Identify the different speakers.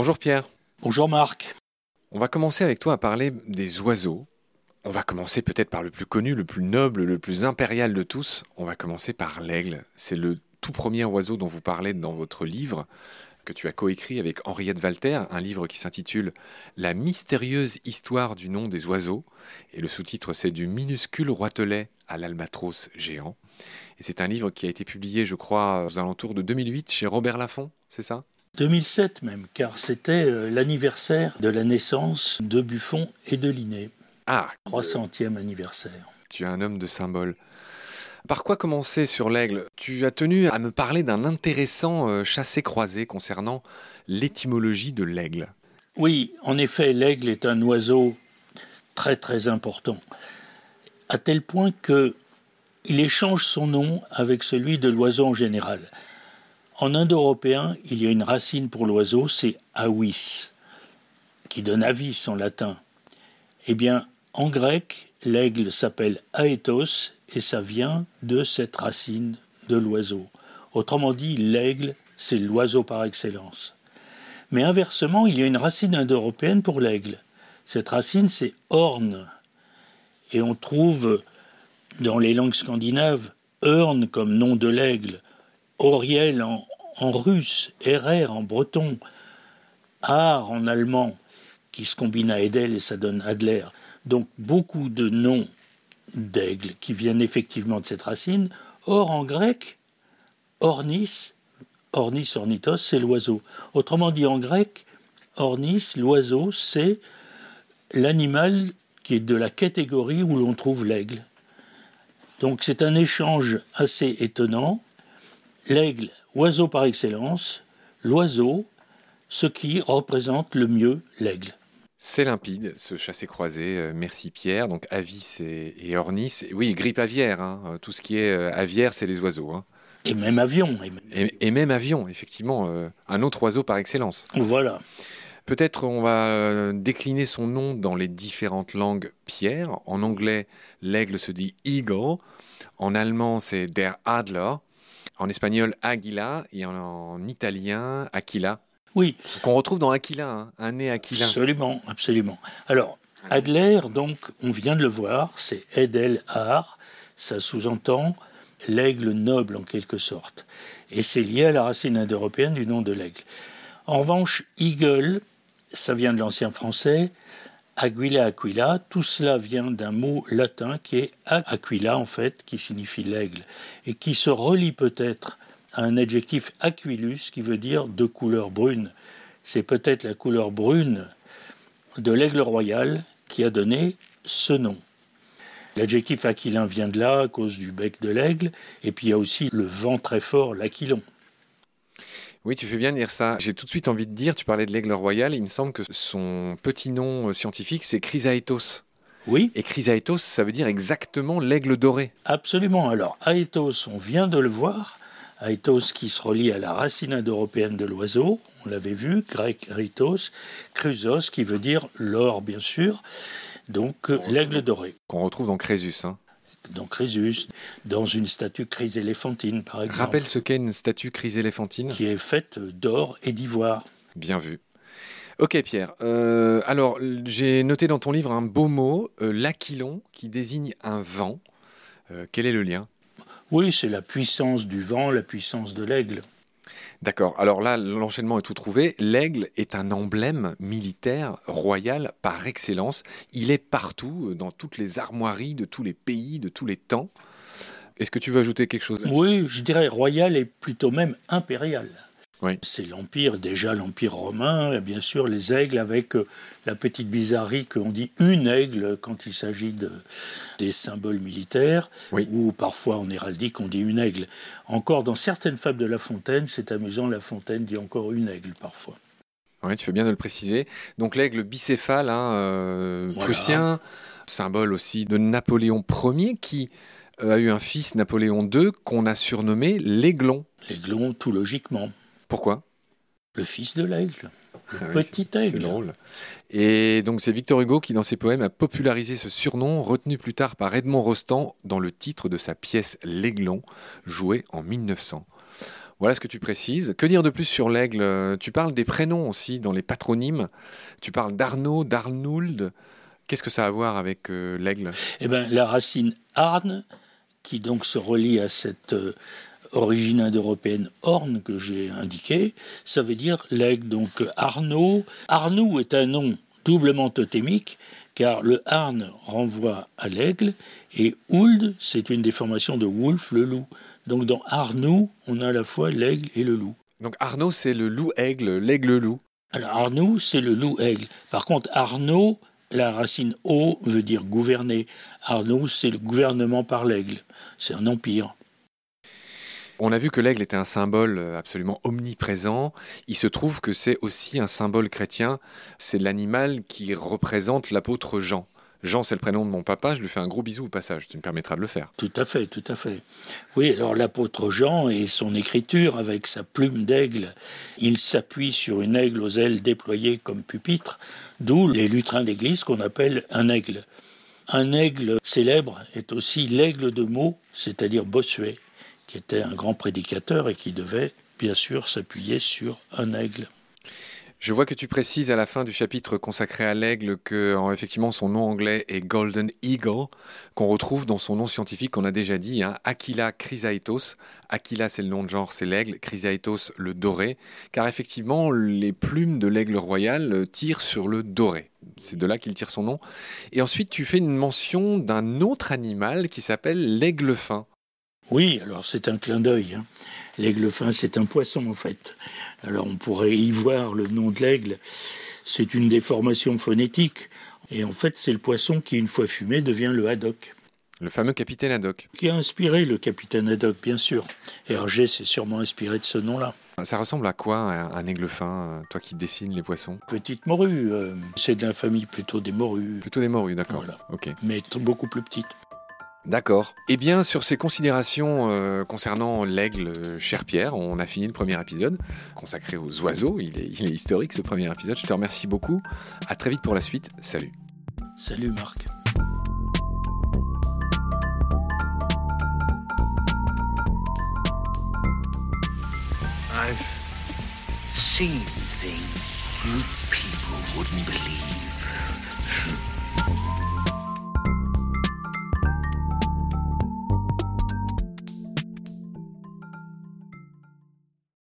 Speaker 1: Bonjour Pierre.
Speaker 2: Bonjour Marc.
Speaker 1: On va commencer avec toi à parler des oiseaux. On va commencer peut-être par le plus connu, le plus noble, le plus impérial de tous. On va commencer par l'aigle. C'est le tout premier oiseau dont vous parlez dans votre livre que tu as coécrit avec Henriette Walter, un livre qui s'intitule La mystérieuse histoire du nom des oiseaux. Et le sous-titre, c'est Du minuscule roitelet à l'albatros géant. Et c'est un livre qui a été publié, je crois, aux alentours de 2008 chez Robert Laffont, c'est ça?
Speaker 2: 2007 même, car c'était euh, l'anniversaire de la naissance de Buffon et de Linné.
Speaker 1: Ah
Speaker 2: 300e anniversaire.
Speaker 1: Tu es un homme de symbole. Par quoi commencer sur l'aigle? Tu as tenu à me parler d'un intéressant euh, chassé-croisé concernant l'étymologie de l'aigle.
Speaker 2: Oui, en effet, l'aigle est un oiseau très très important, à tel point que il échange son nom avec celui de l'oiseau en général. En indo-européen, il y a une racine pour l'oiseau, c'est avis, qui donne avis en latin. Eh bien, en grec, l'aigle s'appelle aethos et ça vient de cette racine de l'oiseau. Autrement dit, l'aigle, c'est l'oiseau par excellence. Mais inversement, il y a une racine indo-européenne pour l'aigle. Cette racine, c'est orne. Et on trouve dans les langues scandinaves Örn comme nom de l'aigle, Auriel en, russe, RR en breton, Ar en allemand, qui se combine à Edel et ça donne Adler. Donc beaucoup de noms d'aigle qui viennent effectivement de cette racine. Or en grec, ornis, ornis ornitos, c'est l'oiseau. Autrement dit en grec, ornis, l'oiseau, c'est l'animal qui est de la catégorie où l'on trouve l'aigle. Donc c'est un échange assez étonnant. L'aigle, oiseau par excellence, l'oiseau, ce qui représente le mieux l'aigle.
Speaker 1: C'est limpide, ce chassé-croisé. Euh, merci Pierre. Donc Avis et, Ornis. Oui, grippe aviaire. Hein. Euh, tout ce qui est euh, aviaire, c'est les oiseaux. Hein.
Speaker 2: Et même avion.
Speaker 1: Et, même avion, effectivement. un autre oiseau par excellence.
Speaker 2: Voilà.
Speaker 1: Peut-être on va décliner son nom dans les différentes langues Pierre. En anglais, l'aigle se dit eagle. En allemand, c'est der Adler. En espagnol, Aguila. Et en, italien, Aquila.
Speaker 2: Oui.
Speaker 1: Qu'on retrouve dans Aquila, hein. un nez Aquila.
Speaker 2: Absolument, absolument. Alors, Adler, donc, on vient de le voir, c'est Edel Ar. Ça sous-entend l'aigle noble en quelque sorte. Et c'est lié à la racine indo-européenne du nom de l'aigle. En revanche, eagle, ça vient de l'ancien français, Aguila Aquila, tout cela vient d'un mot latin qui est aquila en fait, qui signifie l'aigle, et qui se relie peut-être à un adjectif aquilus qui veut dire de couleur brune. C'est peut-être la couleur brune de l'aigle royal qui a donné ce nom. L'adjectif aquilin vient de là à cause du bec de l'aigle, et puis il y a aussi le vent très fort, l'aquilon.
Speaker 1: Oui, tu fais bien dire ça. J'ai tout de suite envie de dire, tu parlais de l'aigle royal, il me semble que son petit nom scientifique, c'est Chrysaetos.
Speaker 2: Oui.
Speaker 1: Et Chrysaetos, ça veut dire exactement l'aigle doré.
Speaker 2: Absolument. Alors, Aetos, on vient de le voir. Aetos qui se relie à la racine indo-européenne de l'oiseau, on l'avait vu, grec Aetos, Chrysos qui veut dire l'or, bien sûr. Donc, l'aigle doré.
Speaker 1: Qu'on retrouve dans Crésus. Hein
Speaker 2: dans Crésus, dans une statue chryséléphantine, par exemple.
Speaker 1: Rappelle ce qu'est une statue chryséléphantine
Speaker 2: Qui est faite d'or et d'ivoire.
Speaker 1: Bien vu. Ok Pierre, euh, alors j'ai noté dans ton livre un beau mot, euh, l'aquilon, qui désigne un vent. Euh, quel est le lien?
Speaker 2: Oui, c'est la puissance du vent, la puissance de l'aigle.
Speaker 1: D'accord. Alors là, l'enchaînement est tout trouvé. L'aigle est un emblème militaire royal par excellence. Il est partout, euh, dans toutes les armoiries de tous les pays, de tous les temps. Est-ce que tu veux ajouter quelque chose
Speaker 2: Oui, je dirais royal et plutôt même impérial. C'est l'Empire, déjà l'Empire romain, bien sûr les aigles avec euh, la petite bizarrerie qu'on dit une aigle quand il s'agit de, des symboles militaires, ou parfois en héraldique on dit une aigle. Encore dans certaines fables de La Fontaine, c'est amusant, La Fontaine dit encore une aigle parfois.
Speaker 1: Oui, tu fais bien de le préciser. Donc l'aigle bicéphale, hein, euh, prussien, symbole aussi de Napoléon Ier qui euh, a eu un fils, Napoléon II, qu'on a surnommé l'aiglon.
Speaker 2: L'aiglon, tout logiquement.
Speaker 1: Pourquoi?
Speaker 2: Le fils de l'aigle, le ah petit aigle.
Speaker 1: drôle. Et donc c'est Victor Hugo qui, dans ses poèmes, a popularisé ce surnom, retenu plus tard par Edmond Rostand dans le titre de sa pièce L'Aiglon, jouée en 1900. Voilà ce que tu précises. Que dire de plus sur l'aigle? Tu parles des prénoms aussi dans les patronymes. Tu parles d'Arnaud, d'Arnould. Qu'est-ce que ça a à voir avec euh, l'aigle?
Speaker 2: Eh bien, la racine Arne, qui donc se relie à cette euh, origine indo-européenne Orne que j'ai indiquée, ça veut dire l'aigle. Donc Arnaud, Arnoux est un nom doublement totémique, car le Arne renvoie à l'aigle, et Ould, c'est une déformation de Wolf, le loup. Donc dans Arnoux, on a à la fois l'aigle et le loup.
Speaker 1: Donc Arnaud, c'est le loup-aigle, l'aigle-loup.
Speaker 2: Alors Arnoux, c'est le loup-aigle. Par contre, Arnaud, la racine O veut dire gouverner. Arnoux, c'est le gouvernement par l'aigle. C'est un empire.
Speaker 1: On a vu que l'aigle était un symbole euh, absolument omniprésent. Il se trouve que c'est aussi un symbole chrétien. C'est l'animal qui représente l'apôtre Jean. Jean, c'est le prénom de mon papa, je lui fais un gros bisou au passage, tu me permettras de le faire.
Speaker 2: Tout à fait, tout à fait. Oui, alors l'apôtre Jean et son écriture avec sa plume d'aigle, il s'appuie sur une aigle aux ailes déployées comme pupitre, d'où les lutrins d'église qu'on appelle un aigle. Un aigle célèbre est aussi l'aigle de Meaux, c'est-à-dire Bossuet qui était un grand prédicateur et qui devait bien sûr s'appuyer sur un aigle.
Speaker 1: Je vois que tu précises à la fin du chapitre consacré à l'aigle que effectivement son nom anglais est Golden Eagle, qu'on retrouve dans son nom scientifique qu'on a déjà dit, hein, Aquila chrysaetos. Aquila c'est le nom de genre, c'est l'aigle, chrysaetos le doré, car effectivement les plumes de l'aigle royal tirent sur le doré. C'est de là qu'il tire son nom. Et ensuite tu fais une mention d'un autre animal qui s'appelle l'aigle fin.
Speaker 2: Oui, alors c'est un clin d'œil. Hein. L'aigle fin, c'est un poisson en fait. Alors on pourrait y voir le nom de l'aigle. C'est une déformation phonétique. Et en fait, c'est le poisson qui, une fois fumé, devient le haddock.
Speaker 1: Le fameux capitaine Haddock.
Speaker 2: Qui a inspiré le capitaine Haddock, bien sûr. Hergé s'est sûrement inspiré de ce nom-là.
Speaker 1: Ça ressemble à quoi un, aigle fin, euh, toi qui dessines les poissons?
Speaker 2: Petite morue. Euh, c'est de la famille plutôt des morues.
Speaker 1: Plutôt des morues, d'accord.
Speaker 2: Ok. Mais beaucoup plus petite.
Speaker 1: D'accord. Eh bien, sur ces considérations euh, concernant l'aigle, euh, cher Pierre, on a fini le premier épisode consacré aux oiseaux. Il est, historique ce premier épisode. Je te remercie beaucoup. À très vite pour la suite. Salut.
Speaker 2: Salut Marc.
Speaker 3: I've seen things you people wouldn't believe.